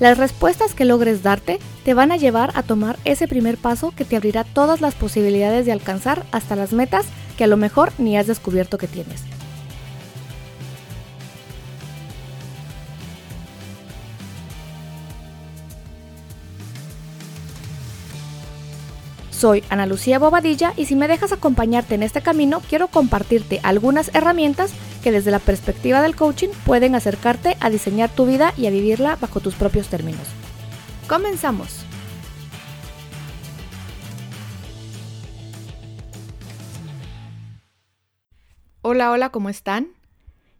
Las respuestas que logres darte te van a llevar a tomar ese primer paso que te abrirá todas las posibilidades de alcanzar hasta las metas que a lo mejor ni has descubierto que tienes. Soy Ana Lucía Bobadilla y si me dejas acompañarte en este camino, quiero compartirte algunas herramientas que desde la perspectiva del coaching pueden acercarte a diseñar tu vida y a vivirla bajo tus propios términos. Comenzamos. Hola, hola, ¿cómo están?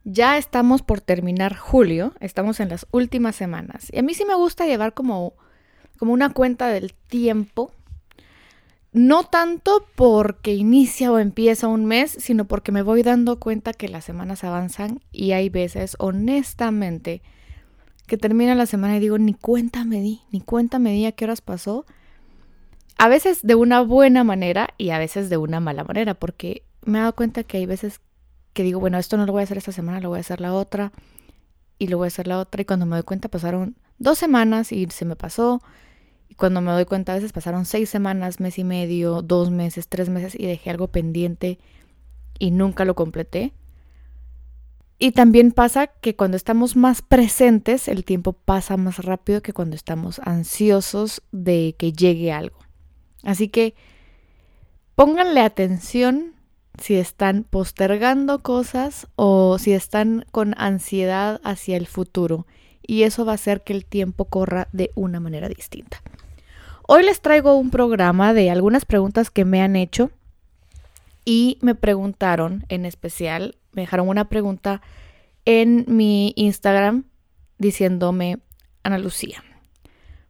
Ya estamos por terminar julio, estamos en las últimas semanas y a mí sí me gusta llevar como, como una cuenta del tiempo no tanto porque inicia o empieza un mes, sino porque me voy dando cuenta que las semanas avanzan y hay veces, honestamente, que termina la semana y digo, ni cuenta me di, ni cuenta me di a qué horas pasó. A veces de una buena manera y a veces de una mala manera, porque me he dado cuenta que hay veces que digo, bueno, esto no lo voy a hacer esta semana, lo voy a hacer la otra y lo voy a hacer la otra y cuando me doy cuenta pasaron dos semanas y se me pasó y cuando me doy cuenta, a veces pasaron seis semanas, mes y medio, dos meses, tres meses y dejé algo pendiente y nunca lo completé. Y también pasa que cuando estamos más presentes, el tiempo pasa más rápido que cuando estamos ansiosos de que llegue algo. Así que pónganle atención si están postergando cosas o si están con ansiedad hacia el futuro. Y eso va a hacer que el tiempo corra de una manera distinta. Hoy les traigo un programa de algunas preguntas que me han hecho y me preguntaron en especial, me dejaron una pregunta en mi Instagram diciéndome, Ana Lucía,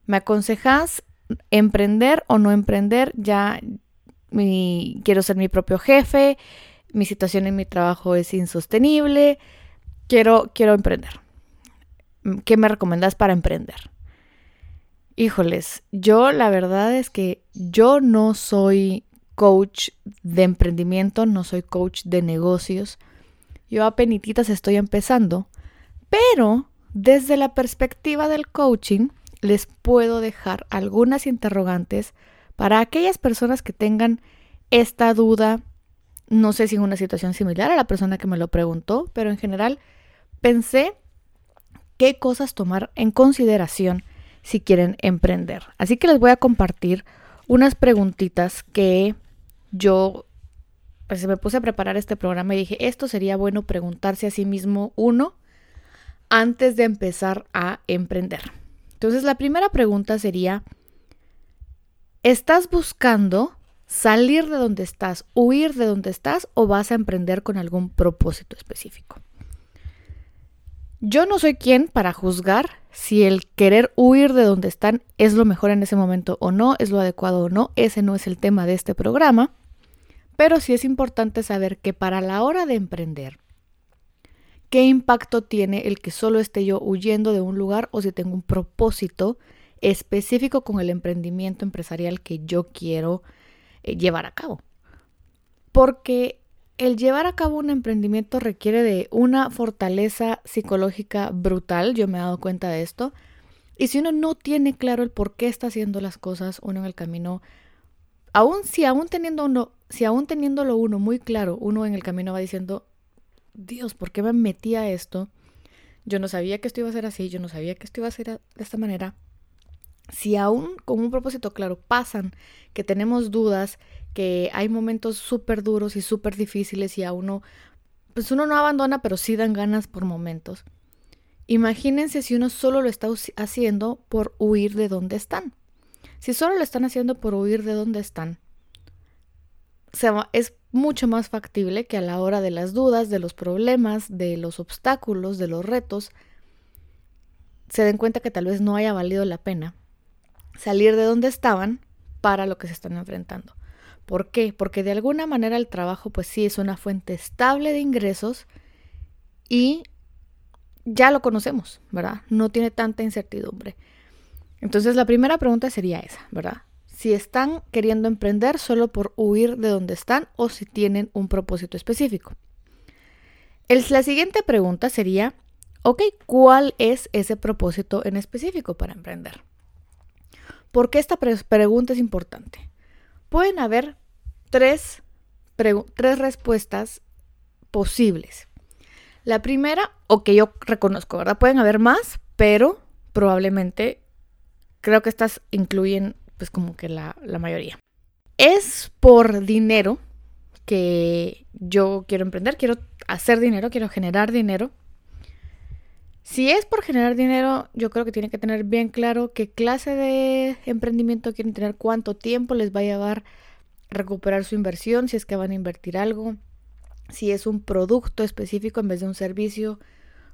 ¿me aconsejas emprender o no emprender? Ya quiero ser mi propio jefe, mi situación en mi trabajo es insostenible, quiero, quiero emprender. ¿Qué me recomiendas para emprender? Híjoles, yo la verdad es que yo no soy coach de emprendimiento, no soy coach de negocios. Yo apenas estoy empezando, pero desde la perspectiva del coaching les puedo dejar algunas interrogantes para aquellas personas que tengan esta duda, no sé si en una situación similar a la persona que me lo preguntó, pero en general pensé qué cosas tomar en consideración si quieren emprender. Así que les voy a compartir unas preguntitas que yo pues, me puse a preparar este programa y dije, esto sería bueno preguntarse a sí mismo uno antes de empezar a emprender. Entonces la primera pregunta sería, ¿estás buscando salir de donde estás, huir de donde estás o vas a emprender con algún propósito específico? Yo no soy quien para juzgar si el querer huir de donde están es lo mejor en ese momento o no, es lo adecuado o no. Ese no es el tema de este programa. Pero sí es importante saber que para la hora de emprender, ¿qué impacto tiene el que solo esté yo huyendo de un lugar o si tengo un propósito específico con el emprendimiento empresarial que yo quiero eh, llevar a cabo? Porque el llevar a cabo un emprendimiento requiere de una fortaleza psicológica brutal, yo me he dado cuenta de esto. Y si uno no tiene claro el por qué está haciendo las cosas, uno en el camino, aún si aún teniendo uno, si aún teniéndolo uno muy claro, uno en el camino va diciendo, Dios, ¿por qué me metí a esto? Yo no sabía que esto iba a ser así, yo no sabía que esto iba a ser de esta manera. Si aún con un propósito claro pasan que tenemos dudas, que hay momentos súper duros y súper difíciles y a uno, pues uno no abandona, pero sí dan ganas por momentos. Imagínense si uno solo lo está haciendo por huir de donde están. Si solo lo están haciendo por huir de donde están, es mucho más factible que a la hora de las dudas, de los problemas, de los obstáculos, de los retos, se den cuenta que tal vez no haya valido la pena salir de donde estaban para lo que se están enfrentando. ¿Por qué? Porque de alguna manera el trabajo pues sí es una fuente estable de ingresos y ya lo conocemos, ¿verdad? No tiene tanta incertidumbre. Entonces la primera pregunta sería esa, ¿verdad? Si están queriendo emprender solo por huir de donde están o si tienen un propósito específico. la siguiente pregunta sería, ok, ¿cuál es ese propósito en específico para emprender? ¿Por qué esta pregunta es importante? Pueden haber tres, tres respuestas posibles. La primera, o que yo reconozco, ¿verdad? Pueden haber más, pero probablemente creo que estas incluyen pues como que la, la mayoría. Es por dinero que yo quiero emprender, quiero hacer dinero, quiero generar dinero. Si es por generar dinero, yo creo que tiene que tener bien claro qué clase de emprendimiento quieren tener, cuánto tiempo les va a llevar recuperar su inversión, si es que van a invertir algo, si es un producto específico en vez de un servicio,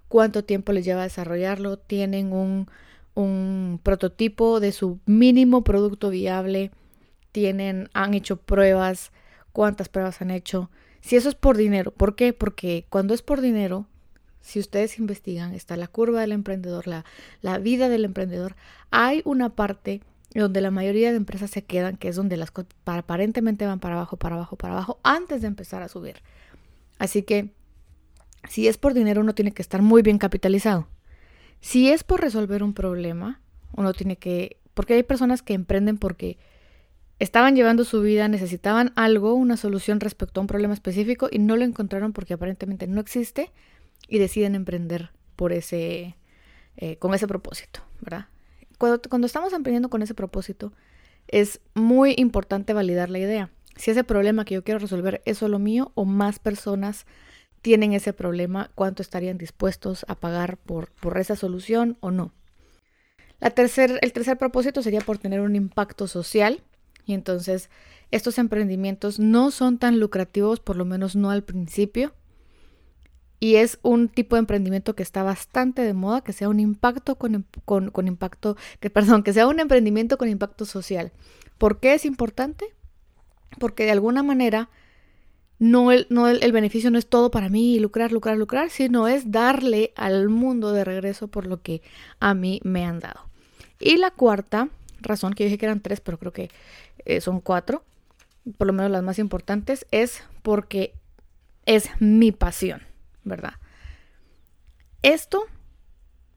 cuánto tiempo les lleva a desarrollarlo, tienen un, un prototipo de su mínimo producto viable, tienen, han hecho pruebas, cuántas pruebas han hecho. Si eso es por dinero, ¿por qué? Porque cuando es por dinero, si ustedes investigan, está la curva del emprendedor, la, la vida del emprendedor, hay una parte donde la mayoría de empresas se quedan, que es donde las cosas aparentemente van para abajo, para abajo, para abajo, antes de empezar a subir. Así que si es por dinero, uno tiene que estar muy bien capitalizado. Si es por resolver un problema, uno tiene que, porque hay personas que emprenden porque estaban llevando su vida, necesitaban algo, una solución respecto a un problema específico y no lo encontraron porque aparentemente no existe y deciden emprender por ese, eh, con ese propósito, ¿verdad? Cuando, cuando estamos emprendiendo con ese propósito, es muy importante validar la idea. Si ese problema que yo quiero resolver es solo mío o más personas tienen ese problema, cuánto estarían dispuestos a pagar por, por esa solución o no. La tercer, el tercer propósito sería por tener un impacto social y entonces estos emprendimientos no son tan lucrativos, por lo menos no al principio, y es un tipo de emprendimiento que está bastante de moda, que sea un impacto con, con, impacto, que perdón, que sea un emprendimiento con impacto social. ¿Por qué es importante? Porque de alguna manera no, el, no el, beneficio no es todo para mí, lucrar, lucrar, lucrar, sino es darle al mundo de regreso por lo que a mí me han dado. Y la cuarta razón, que dije que eran tres, pero creo que eh, son cuatro, por lo menos las más importantes, es porque es mi pasión. ¿Verdad? Esto,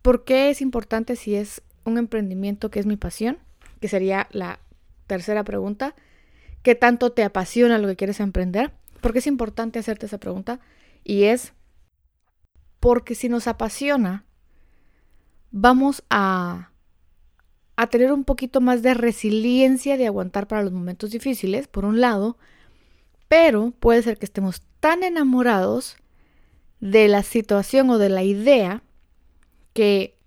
¿por qué es importante si es un emprendimiento que es mi pasión? Que sería la tercera pregunta. ¿Qué tanto te apasiona lo que quieres emprender? Porque es importante hacerte esa pregunta. Y es porque si nos apasiona, vamos a, a tener un poquito más de resiliencia de aguantar para los momentos difíciles, por un lado, pero puede ser que estemos tan enamorados de la situación o de la idea que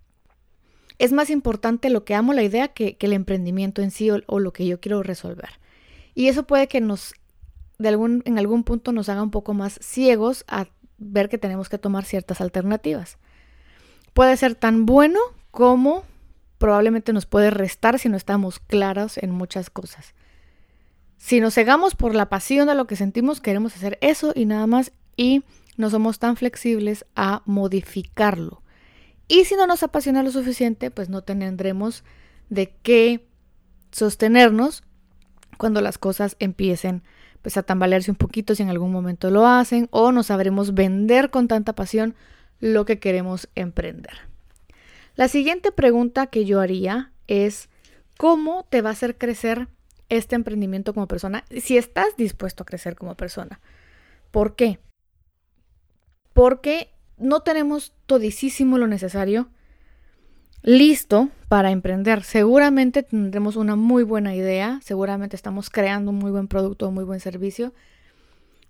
es más importante lo que amo la idea que, el emprendimiento en sí o, lo que yo quiero resolver. Y eso puede que nos, de algún, en algún punto nos haga un poco más ciegos a ver que tenemos que tomar ciertas alternativas. Puede ser tan bueno como probablemente nos puede restar si no estamos claros en muchas cosas. Si nos cegamos por la pasión de lo que sentimos, queremos hacer eso y nada más. Y no somos tan flexibles a modificarlo. Y si no nos apasiona lo suficiente, pues no tendremos de qué sostenernos cuando las cosas empiecen pues a tambalearse un poquito si en algún momento lo hacen o no sabremos vender con tanta pasión lo que queremos emprender. La siguiente pregunta que yo haría es ¿cómo te va a hacer crecer este emprendimiento como persona si estás dispuesto a crecer como persona? ¿Por qué? Porque no tenemos todísimo lo necesario listo para emprender. Seguramente tendremos una muy buena idea, seguramente estamos creando un muy buen producto, un muy buen servicio,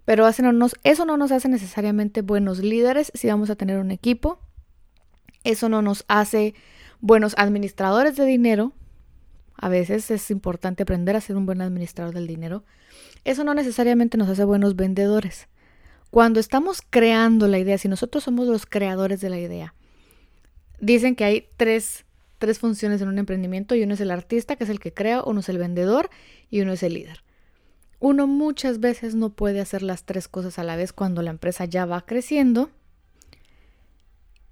pero eso no nos hace necesariamente buenos líderes si vamos a tener un equipo. Eso no nos hace buenos administradores de dinero. A veces es importante aprender a ser un buen administrador del dinero. Eso no necesariamente nos hace buenos vendedores. Cuando estamos creando la idea, si nosotros somos los creadores de la idea, dicen que hay tres, tres funciones en un emprendimiento y uno es el artista, que es el que crea, uno es el vendedor y uno es el líder. uno muchas veces no puede hacer las tres cosas a la vez cuando la empresa ya va creciendo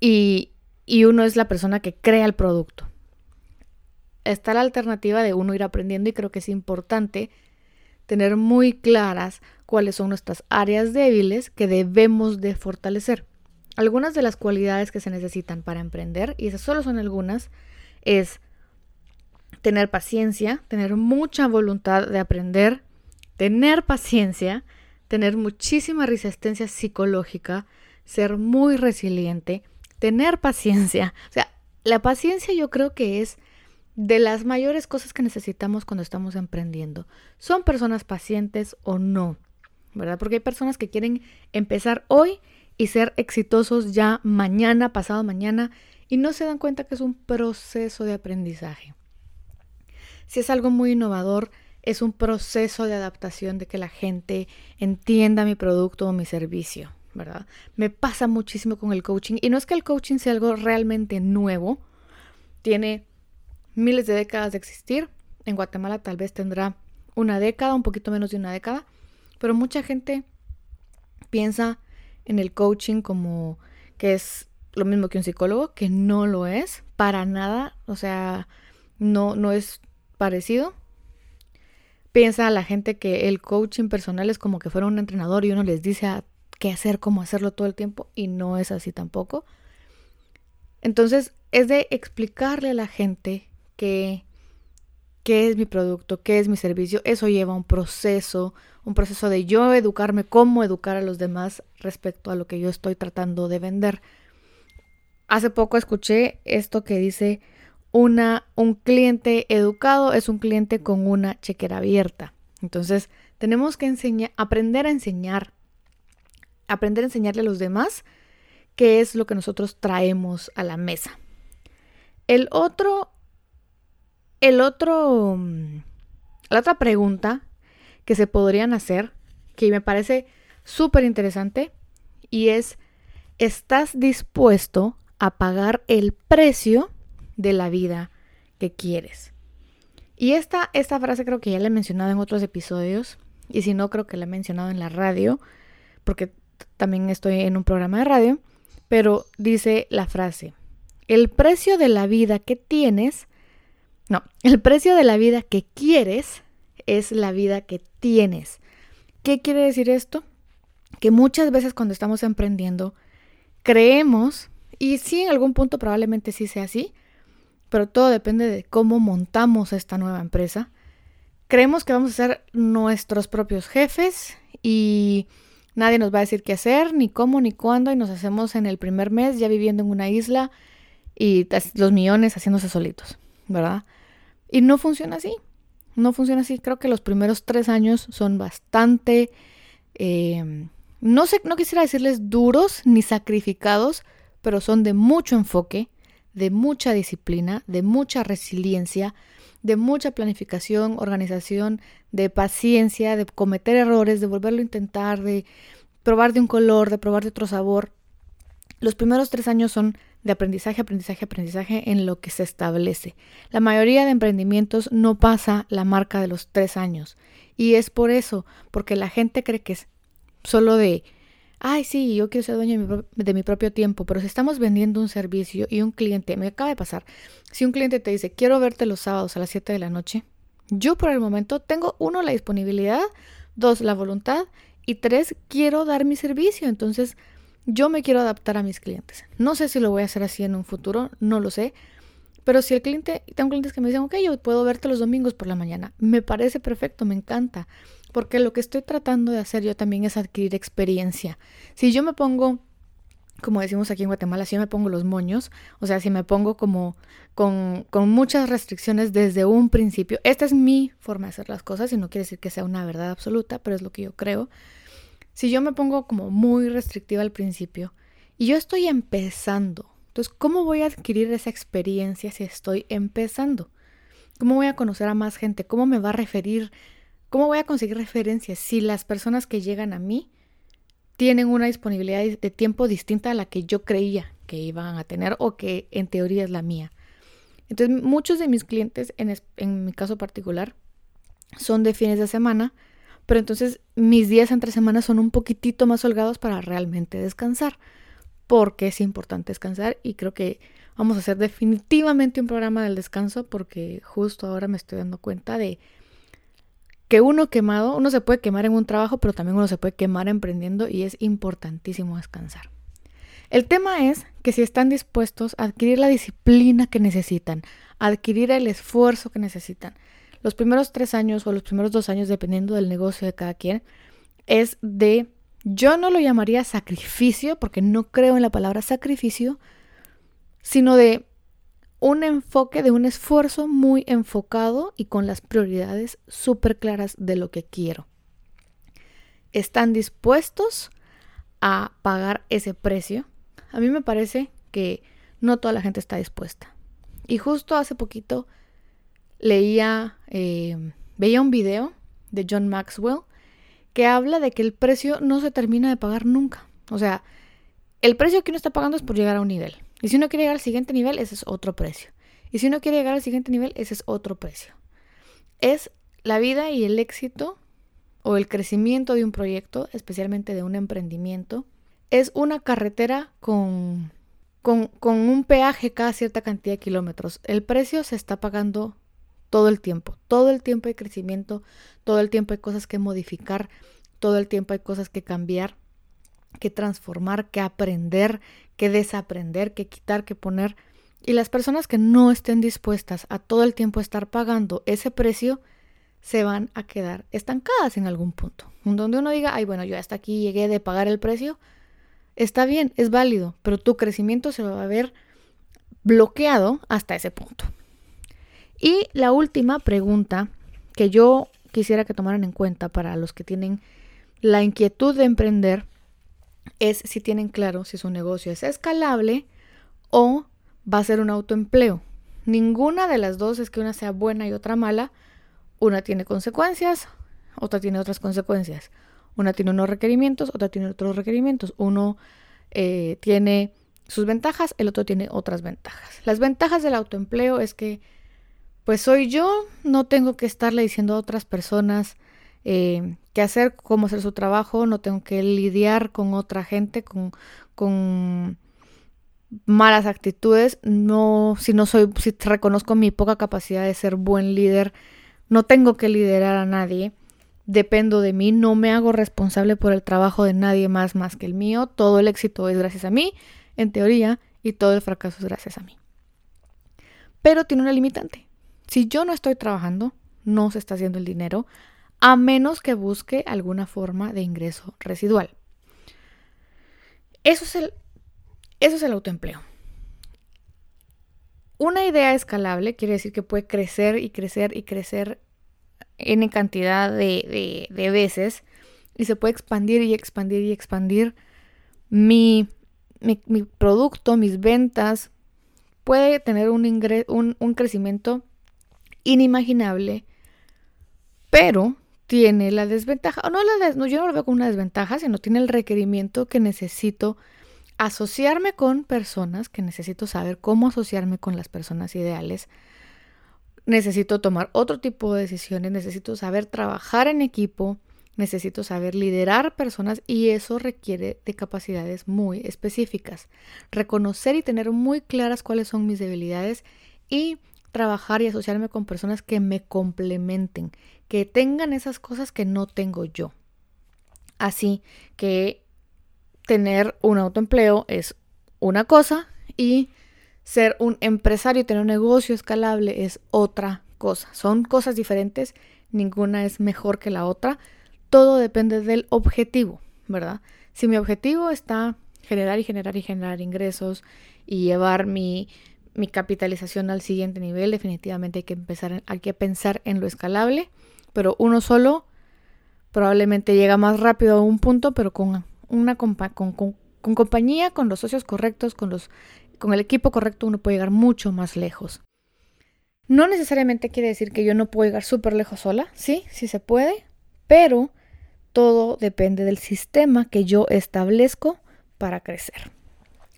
y, y uno es la persona que crea el producto. Está la alternativa de uno ir aprendiendo y creo que es importante tener muy claras cuáles son nuestras áreas débiles que debemos de fortalecer. Algunas de las cualidades que se necesitan para emprender, y esas solo son algunas, es tener paciencia, tener mucha voluntad de aprender, tener paciencia, tener muchísima resistencia psicológica, ser muy resiliente, tener paciencia. O sea, la paciencia yo creo que es de las mayores cosas que necesitamos cuando estamos emprendiendo. ¿Son personas pacientes o no? ¿Verdad? Porque hay personas que quieren empezar hoy y ser exitosos ya mañana, pasado mañana, y no se dan cuenta que es un proceso de aprendizaje. Si es algo muy innovador, es un proceso de adaptación de que la gente entienda mi producto o mi servicio, ¿verdad? Me pasa muchísimo con el coaching y no es que el coaching sea algo realmente nuevo, tiene miles de décadas de existir, en Guatemala tal vez tendrá una década, un poquito menos de una década, pero mucha gente piensa en el coaching como que es lo mismo que un psicólogo, que no lo es para nada, o sea, no, no es parecido. Piensa la gente que el coaching personal es como que fuera un entrenador y uno les dice qué hacer, cómo hacerlo todo el tiempo y no es así tampoco. Entonces es de explicarle a la gente que qué es mi producto, qué es mi servicio. Eso lleva un proceso, un proceso de yo educarme, cómo educar a los demás respecto a lo que yo estoy tratando de vender. Hace poco escuché esto que dice una, un cliente educado es un cliente con una chequera abierta. Entonces, tenemos que enseñar, aprender a enseñar, aprender a enseñarle a los demás qué es lo que nosotros traemos a la mesa. El otro, el otro, mm, la otra pregunta que se podrían hacer, que me parece súper interesante, y es, ¿estás dispuesto a pagar el precio de la vida que quieres? Y esta, esta frase creo que ya la he mencionado en otros episodios, y si no, creo que la he mencionado en la radio, porque también estoy en un programa de radio, pero dice la frase, el precio de la vida que tienes, no, el precio de la vida que quieres es la vida que tienes. ¿Qué quiere decir esto? Que muchas veces cuando estamos emprendiendo, creemos, y sí, en algún punto probablemente sí sea así, pero todo depende de cómo montamos esta nueva empresa. Creemos que vamos a ser nuestros propios jefes y nadie nos va a decir qué hacer, ni cómo, ni cuándo, y nos hacemos en el primer mes ya viviendo en una isla y los millones haciéndose solitos, ¿verdad? Y no funciona así no funciona así. Creo que los primeros tres años son bastante, eh, no sé, no quisiera decirles duros ni sacrificados, pero son de mucho enfoque, de mucha disciplina, de mucha resiliencia, de mucha planificación, organización, de paciencia, de cometer errores, de volverlo a intentar, de probar de un color, de probar de otro sabor. Los primeros tres años son de aprendizaje, aprendizaje, aprendizaje en lo que se establece. La mayoría de emprendimientos no pasa la marca de los tres años. Y es por eso, porque la gente cree que es solo de, ay, sí, yo quiero ser dueño de mi, propio tiempo, pero si estamos vendiendo un servicio y un cliente, me acaba de pasar, si un cliente te dice, quiero verte los sábados a las 7 de la noche, yo por el momento tengo, uno, la disponibilidad, dos, la voluntad y tres, quiero dar mi servicio. Entonces, yo me quiero adaptar a mis clientes. No sé si lo voy a hacer así en un futuro, no lo sé. Pero si el cliente, tengo clientes que me dicen, ok, yo puedo verte los domingos por la mañana, me parece perfecto, me encanta, porque lo que estoy tratando de hacer yo también es adquirir experiencia. Si yo me pongo, como decimos aquí en Guatemala, si yo me pongo los moños, o sea, si me pongo como con, con muchas restricciones desde un principio, esta es mi forma de hacer las cosas y no quiere decir que sea una verdad absoluta, pero es lo que yo creo. Si yo me pongo como muy restrictiva al principio y yo estoy empezando, entonces, ¿cómo voy a adquirir esa experiencia si estoy empezando? ¿Cómo voy a conocer a más gente? ¿Cómo me va a referir? ¿Cómo voy a conseguir referencias si las personas que llegan a mí tienen una disponibilidad de tiempo distinta a la que yo creía que iban a tener o que en teoría es la mía? Entonces, muchos de mis clientes, en, en mi caso particular, son de fines de semana pero entonces mis días entre semanas son un poquitito más holgados para realmente descansar, porque es importante descansar y creo que vamos a hacer definitivamente un programa del descanso porque justo ahora me estoy dando cuenta de que uno quemado, uno se puede quemar en un trabajo, pero también uno se puede quemar emprendiendo y es importantísimo descansar. El tema es que si están dispuestos a adquirir la disciplina que necesitan, adquirir el esfuerzo que necesitan, los primeros tres años o los primeros dos años, dependiendo del negocio de cada quien, es de, yo no lo llamaría sacrificio, porque no creo en la palabra sacrificio, sino de un enfoque, de un esfuerzo muy enfocado y con las prioridades súper claras de lo que quiero. ¿Están dispuestos a pagar ese precio? A mí me parece que no toda la gente está dispuesta. Y justo hace poquito leía, eh, veía un video de John Maxwell que habla de que el precio no se termina de pagar nunca. O sea, el precio que uno está pagando es por llegar a un nivel. Y si uno quiere llegar al siguiente nivel, ese es otro precio. Y si uno quiere llegar al siguiente nivel, ese es otro precio. Es la vida y el éxito o el crecimiento de un proyecto, especialmente de un emprendimiento, es una carretera con, con, un peaje cada cierta cantidad de kilómetros. El precio se está pagando todo el tiempo. Todo el tiempo hay crecimiento, todo el tiempo hay cosas que modificar, todo el tiempo hay cosas que cambiar, que transformar, que aprender, que desaprender, que quitar, que poner. Y las personas que no estén dispuestas a todo el tiempo estar pagando ese precio, se van a quedar estancadas en algún punto. Donde uno diga, ay, bueno, yo hasta aquí llegué de pagar el precio, está bien, es válido, pero tu crecimiento se va a ver bloqueado hasta ese punto. Y la última pregunta que yo quisiera que tomaran en cuenta para los que tienen la inquietud de emprender es si tienen claro si su negocio es escalable o va a ser un autoempleo. Ninguna de las dos es que una sea buena y otra mala. Una tiene consecuencias, otra tiene otras consecuencias. Una tiene unos requerimientos, otra tiene otros requerimientos. Uno eh, tiene sus ventajas, el otro tiene otras ventajas. Las ventajas del autoempleo es que, pues soy yo, no tengo que estarle diciendo a otras personas eh, qué hacer, cómo hacer su trabajo, no tengo que lidiar con otra gente, con, con malas actitudes. No, si no soy, si reconozco mi poca capacidad de ser buen líder, no tengo que liderar a nadie dependo de mí, no me hago responsable por el trabajo de nadie más más que el mío, todo el éxito es gracias a mí, en teoría, y todo el fracaso es gracias a mí. Pero tiene una limitante. Si yo no estoy trabajando, no se está haciendo el dinero, a menos que busque alguna forma de ingreso residual. Eso es el, eso es el autoempleo. Una idea escalable quiere decir que puede crecer y crecer y crecer N cantidad de, veces y se puede expandir y expandir y expandir mi, mi, producto, mis ventas, puede tener un, un, un crecimiento inimaginable, pero tiene la desventaja, o no, la no, yo no lo veo como una desventaja, sino tiene el requerimiento que necesito asociarme con personas, que necesito saber cómo asociarme con las personas ideales, necesito tomar otro tipo de decisiones, necesito saber trabajar en equipo, necesito saber liderar personas y eso requiere de capacidades muy específicas. Reconocer y tener muy claras cuáles son mis debilidades y trabajar y asociarme con personas que me complementen, que tengan esas cosas que no tengo yo. Así que tener un autoempleo es una cosa y ser un empresario tener un negocio escalable es otra cosa. Son cosas diferentes, ninguna es mejor que la otra. Todo depende del objetivo, ¿verdad? Si mi objetivo está generar y generar y generar ingresos y llevar mi, mi capitalización al siguiente nivel, definitivamente hay que empezar, hay que pensar en lo escalable, pero uno solo probablemente llega más rápido a un punto, pero con una con, con, con compañía, con los socios correctos, con los con el equipo correcto uno puede llegar mucho más lejos. No necesariamente quiere decir que yo no puedo llegar súper lejos sola, sí, sí se puede, pero todo depende del sistema que yo establezco para crecer.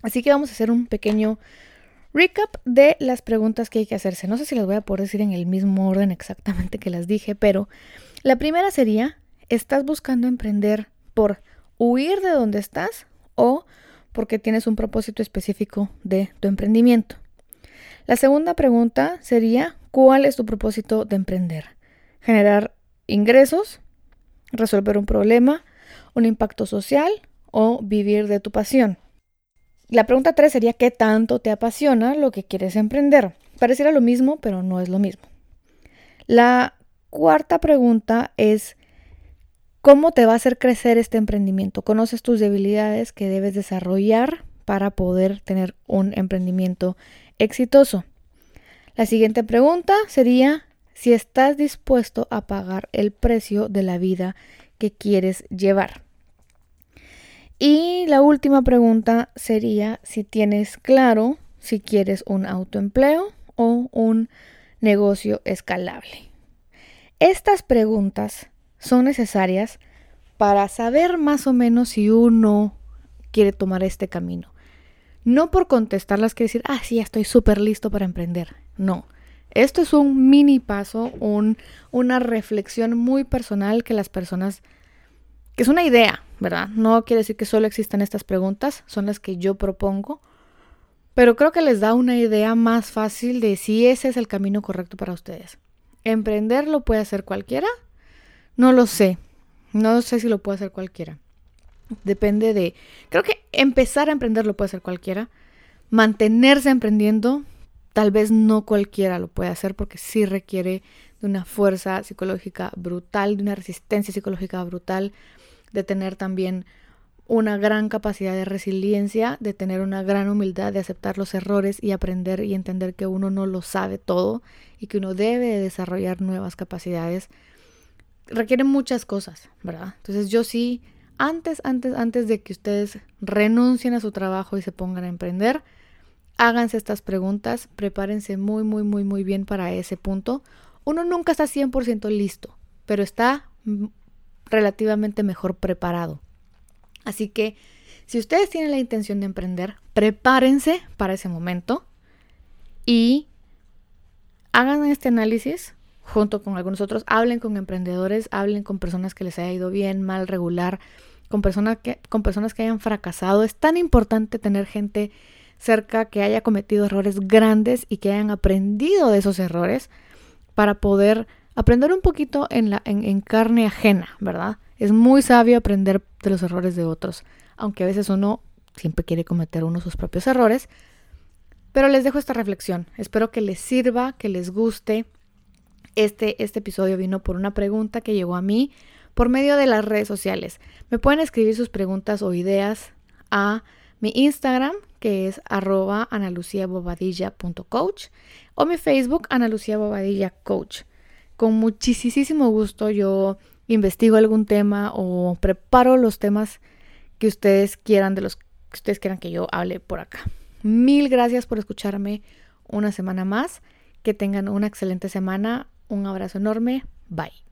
Así que vamos a hacer un pequeño recap de las preguntas que hay que hacerse. No sé si las voy a poder decir en el mismo orden exactamente que las dije, pero la primera sería, ¿estás buscando emprender por huir de donde estás o porque tienes un propósito específico de tu emprendimiento? La segunda pregunta sería, ¿cuál es tu propósito de emprender? ¿Generar ingresos? ¿Resolver un problema? ¿Un impacto social? ¿O vivir de tu pasión? La pregunta 3 sería, ¿qué tanto te apasiona lo que quieres emprender? Pareciera lo mismo, pero no es lo mismo. La cuarta pregunta es, ¿cómo te va a hacer crecer este emprendimiento? ¿Conoces tus debilidades que debes desarrollar para poder tener un emprendimiento exitoso? La siguiente pregunta sería si estás dispuesto a pagar el precio de la vida que quieres llevar. Y la última pregunta sería si tienes claro si quieres un autoempleo o un negocio escalable. Estas preguntas son necesarias para saber más o menos si uno quiere tomar este camino. No por contestarlas quiere decir, ah, sí, estoy súper listo para emprender. No. Esto es un mini paso, un, una reflexión muy personal que las personas, que es una idea, ¿verdad? No quiere decir que solo existan estas preguntas, son las que yo propongo, pero creo que les da una idea más fácil de si ese es el camino correcto para ustedes. ¿Emprender lo puede hacer cualquiera? No lo sé. No sé si lo puede hacer cualquiera. Depende de... Creo que empezar a emprender lo puede hacer cualquiera. Mantenerse emprendiendo, tal vez no cualquiera lo puede hacer porque sí requiere de una fuerza psicológica brutal, de una resistencia psicológica brutal, de tener también una gran capacidad de resiliencia, de tener una gran humildad, de aceptar los errores y aprender y entender que uno no lo sabe todo y que uno debe desarrollar nuevas capacidades. Requieren muchas cosas, ¿verdad? Entonces yo sí, antes, antes, antes de que ustedes renuncien a su trabajo y se pongan a emprender, háganse estas preguntas, prepárense muy, muy, muy, muy bien para ese punto. Uno nunca está 100% listo, pero está relativamente mejor preparado. Así que si ustedes tienen la intención de emprender, prepárense para ese momento y hagan este análisis junto con algunos otros. Hablen con emprendedores, hablen con personas que les haya ido bien, mal, regular, con, personas que, con personas que hayan fracasado. Es tan importante tener gente cerca que haya cometido errores grandes y que hayan aprendido de esos errores para poder aprender un poquito en, la, en carne ajena, ¿verdad? Es muy sabio aprender de los errores de otros, aunque a veces uno siempre quiere cometer uno sus propios errores. Pero les dejo esta reflexión. Espero que les sirva, que les guste. Este, este episodio vino por una pregunta que llegó a mí por medio de las redes sociales. Me pueden escribir sus preguntas o ideas a mi Instagram, que es arroba analuciabobadilla.coach o mi Facebook, Ana Bobadilla Coach. Con muchísimo gusto yo investigo algún tema o preparo los temas que ustedes quieran, de los que ustedes quieran que yo hable por acá. Mil gracias por escucharme una semana más. Que tengan una excelente semana. Un abrazo enorme. Bye.